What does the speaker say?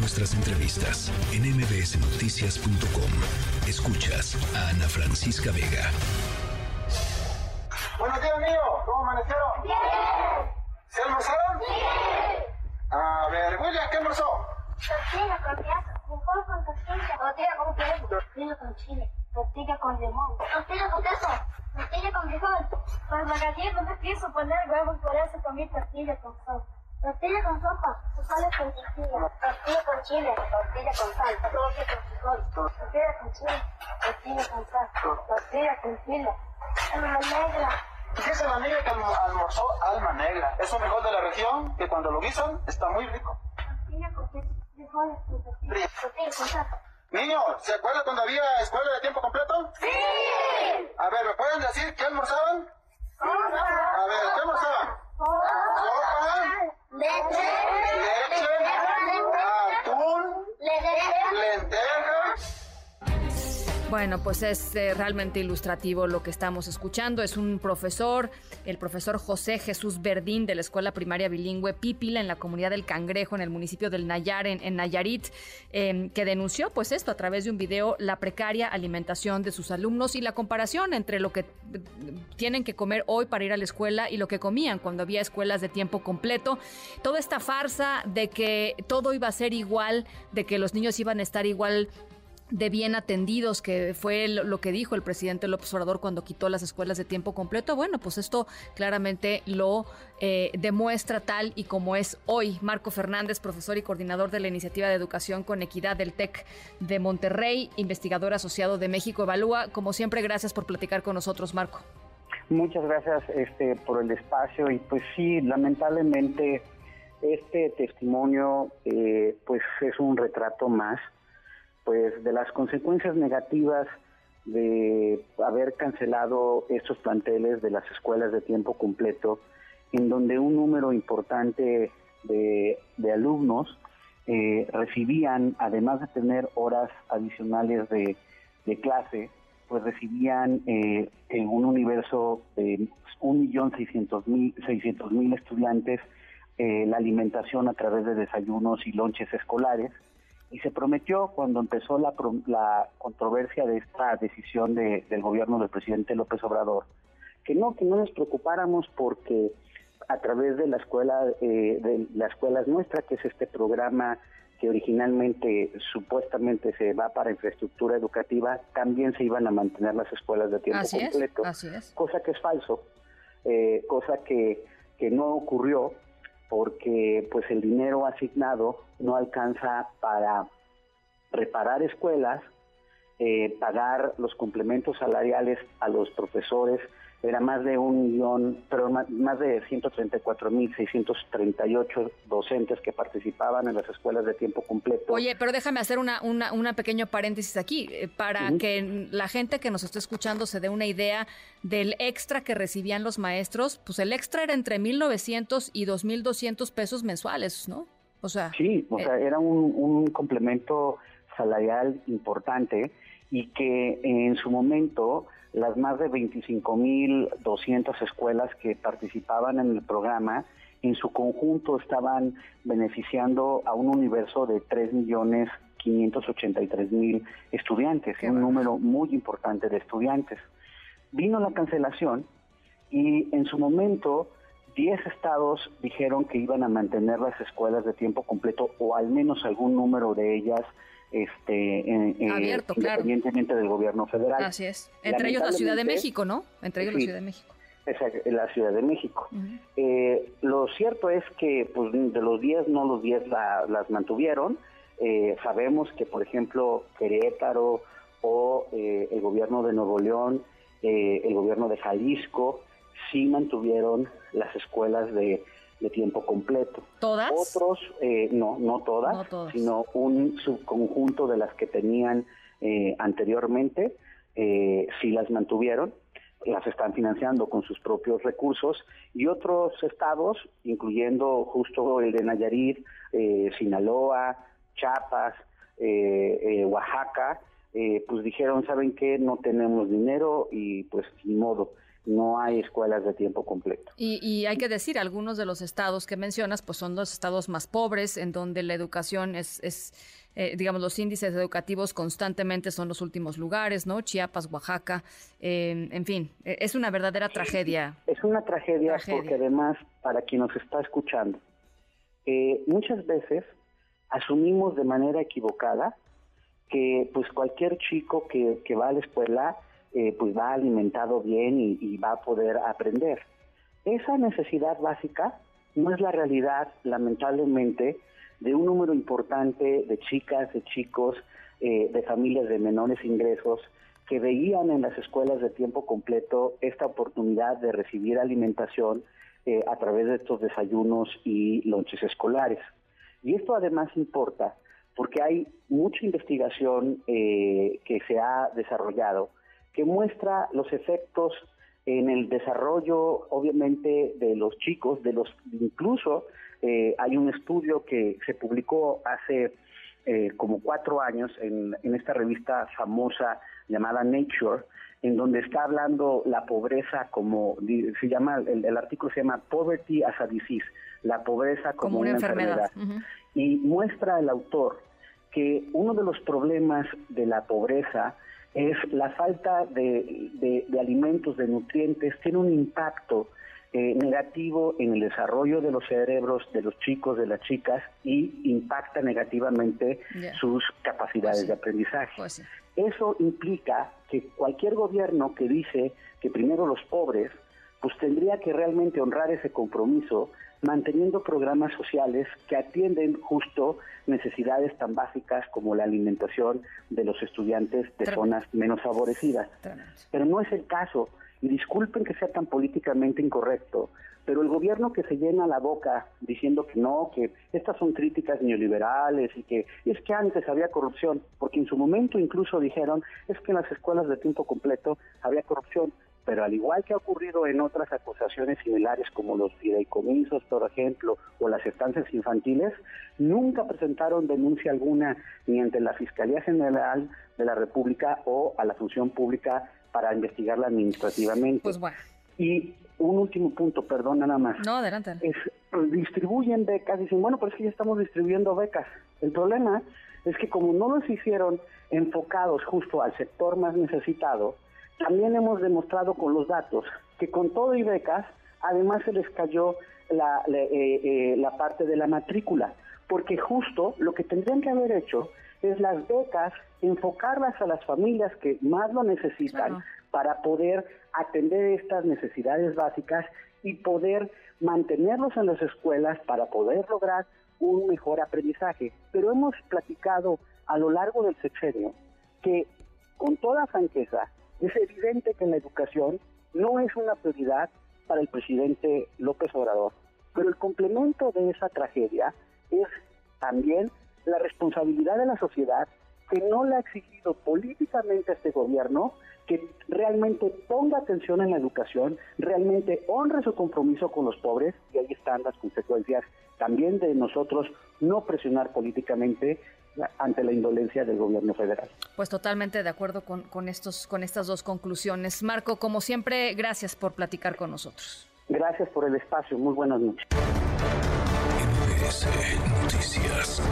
nuestras entrevistas en mbsnoticias.com. Escuchas a Ana Francisca Vega. Buenos días, mío. ¿Cómo amanecieron? Bien. ¿Se almorzaron? Bien. A ver, William, ¿qué almorzó? Tortilla con queso, frijol con tortilla, tortilla con queso, tortilla con chile, tortilla con limón, tortilla con queso, tortilla con frijol, con margarina, poner queso, poner huevos, por eso comí tortilla con sal. Tortilla con sopa, frijoles con tortilla, tortilla con chile, tortilla con sal, tortilla con frijol, tortilla con chile, tortilla con sal, tortilla con chile, alma negra. ¿Qué es la negra que almorzó alma negra? Es un frijol de la región que cuando lo guisan está muy rico. Tortilla con frijoles con tortilla, con sal. Niño, ¿se acuerda cuando había escuela de Bueno, pues es eh, realmente ilustrativo lo que estamos escuchando. Es un profesor, el profesor José Jesús Verdín de la Escuela Primaria Bilingüe Pípila en la comunidad del Cangrejo, en el municipio del Nayar, en, Nayarit, eh, que denunció pues esto a través de un video, la precaria alimentación de sus alumnos y la comparación entre lo que eh, tienen que comer hoy para ir a la escuela y lo que comían cuando había escuelas de tiempo completo. Toda esta farsa de que todo iba a ser igual, de que los niños iban a estar igual de bien atendidos, que fue lo que dijo el presidente López Obrador cuando quitó las escuelas de tiempo completo. Bueno, pues esto claramente lo eh, demuestra tal y como es hoy. Marco Fernández, profesor y coordinador de la Iniciativa de Educación con Equidad del TEC de Monterrey, investigador asociado de México Evalúa. Como siempre, gracias por platicar con nosotros, Marco. Muchas gracias este, por el espacio y pues sí, lamentablemente este testimonio eh, pues es un retrato más pues de las consecuencias negativas de haber cancelado estos planteles de las escuelas de tiempo completo, en donde un número importante de, de alumnos eh, recibían, además de tener horas adicionales de, de clase, pues recibían eh, en un universo de 1.600.000 mil estudiantes eh, la alimentación a través de desayunos y lonches escolares y se prometió cuando empezó la, la controversia de esta decisión de- del gobierno del presidente López Obrador, que no, que no nos preocupáramos porque a través de la escuela, eh, de la escuela es nuestra, que es este programa que originalmente supuestamente se va para infraestructura educativa, también se iban a mantener las escuelas de tiempo Así es, completo así es. cosa que es falso, eh, cosa que, que no ocurrió porque pues el dinero asignado no alcanza para reparar escuelas, eh, pagar los complementos salariales a los profesores, era más de un millón, pero más, de 134.638 docentes que participaban en las escuelas de tiempo completo. Oye, pero déjame hacer una, una, una pequeño paréntesis aquí, eh, para que la gente que nos está escuchando se dé una idea del extra que recibían los maestros. Pues el extra era entre 1.900 y 2.200 pesos mensuales, ¿no? O sea, Sí, o eh, sea, era un, un complemento salarial importante y que en su momento las más de 25.200 escuelas que participaban en el programa en su conjunto estaban beneficiando a un universo de 3.583.000 estudiantes, Qué un número muy importante de estudiantes. Vino la cancelación y en su momento 10 estados dijeron que iban a mantener las escuelas de tiempo completo o al menos algún número de ellas este, en- eh, Abierto, claro. independientemente del gobierno federal. así es. Entre ellos la Ciudad de México, ¿no? Entre ellos la Sí. Ciudad de México. Esa- la Ciudad de México. Ujú. Eh, lo cierto es que pues, de los 10, no los 10 la- las mantuvieron. Eh, sabemos que, por ejemplo, Querétaro o eh, el gobierno de Nuevo León, eh, el gobierno de Jalisco, sí mantuvieron las escuelas de, de tiempo completo. ¿Todas? Otros, eh, no, no todas, No todas. sino un subconjunto de las que tenían eh, anteriormente, eh, sí las mantuvieron, las están financiando con sus propios recursos, y otros estados, incluyendo justo el de Nayarit, eh, Sinaloa, Chiapas, eh, eh, Oaxaca, eh, pues dijeron, ¿saben qué? No tenemos dinero y pues ni modo. No hay escuelas de tiempo completo. Y, hay que decir, algunos de los estados que mencionas, pues son los estados más pobres, en donde la educación es, es eh, digamos, los índices educativos constantemente son los últimos lugares, ¿no? Chiapas, Oaxaca, eh, en fin, e, es una verdadera tragedia. Es una tragedia, porque además, para quien nos está escuchando, eh, muchas veces asumimos de manera equivocada que pues cualquier chico que, que va a la escuela eh, pues va alimentado bien y, va a poder aprender. Esa necesidad básica no es la realidad, lamentablemente, de un número importante de chicas, de chicos, eh, de familias de menores ingresos que veían en las escuelas de tiempo completo esta oportunidad de recibir alimentación eh, a través de estos desayunos y lonches escolares. Y esto además importa porque hay mucha investigación que se ha desarrollado que muestra los efectos en el desarrollo, obviamente, de los chicos, de los incluso eh, hay un estudio que se publicó hace eh, como cuatro años en, esta revista famosa llamada Nature, en donde está hablando la pobreza como, se llama, el, artículo se llama Poverty as a Disease, la pobreza como, una, enfermedad. Y muestra el autor que uno de los problemas de la pobreza es la falta de, alimentos, de nutrientes, tiene un impacto eh, negativo en el desarrollo de los cerebros de los chicos, de las chicas y impacta negativamente sus capacidades de aprendizaje. Pues Eso implica que cualquier gobierno que dice que primero los pobres, pues tendría que realmente honrar ese compromiso manteniendo programas sociales que atienden justo necesidades tan básicas como la alimentación de los estudiantes de zonas menos favorecidas. Pero no es el caso, y disculpen que sea tan políticamente incorrecto, pero el gobierno que se llena la boca diciendo que no, que estas son críticas neoliberales y que es que antes había corrupción, porque en su momento incluso dijeron es que en las escuelas de tiempo completo había corrupción, pero al igual que ha ocurrido en otras acusaciones similares como los fideicomisos, por ejemplo, o las estancias infantiles, nunca presentaron denuncia alguna ni ante la Fiscalía General de la República o a la función pública para investigarla administrativamente. Pues bueno. Y un último punto, perdón, nada más. No, adelante. Es, distribuyen becas, dicen, bueno, pues es que ya estamos distribuyendo becas. El problema es que como no los hicieron enfocados justo al sector más necesitado, también hemos demostrado con los datos que con todo y becas, además se les cayó la, eh, eh, la, parte de la matrícula, porque justo lo que tendrían que haber hecho es las becas, enfocarlas a las familias que más lo necesitan para poder atender estas necesidades básicas y poder mantenerlos en las escuelas para poder lograr un mejor aprendizaje. Pero hemos platicado a lo largo del sexenio que con toda franqueza es evidente que la educación no es una prioridad para el presidente López Obrador, pero el complemento de esa tragedia es también la responsabilidad de la sociedad que no le ha exigido políticamente a este gobierno que realmente ponga atención en la educación, realmente honre su compromiso con los pobres y ahí están las consecuencias también de nosotros no presionar políticamente ante la indolencia del gobierno federal. Pues totalmente de acuerdo con, estos, con estas dos conclusiones. Marco, como siempre, gracias por platicar con nosotros. Gracias por el espacio. Muy buenas noches. Noticias.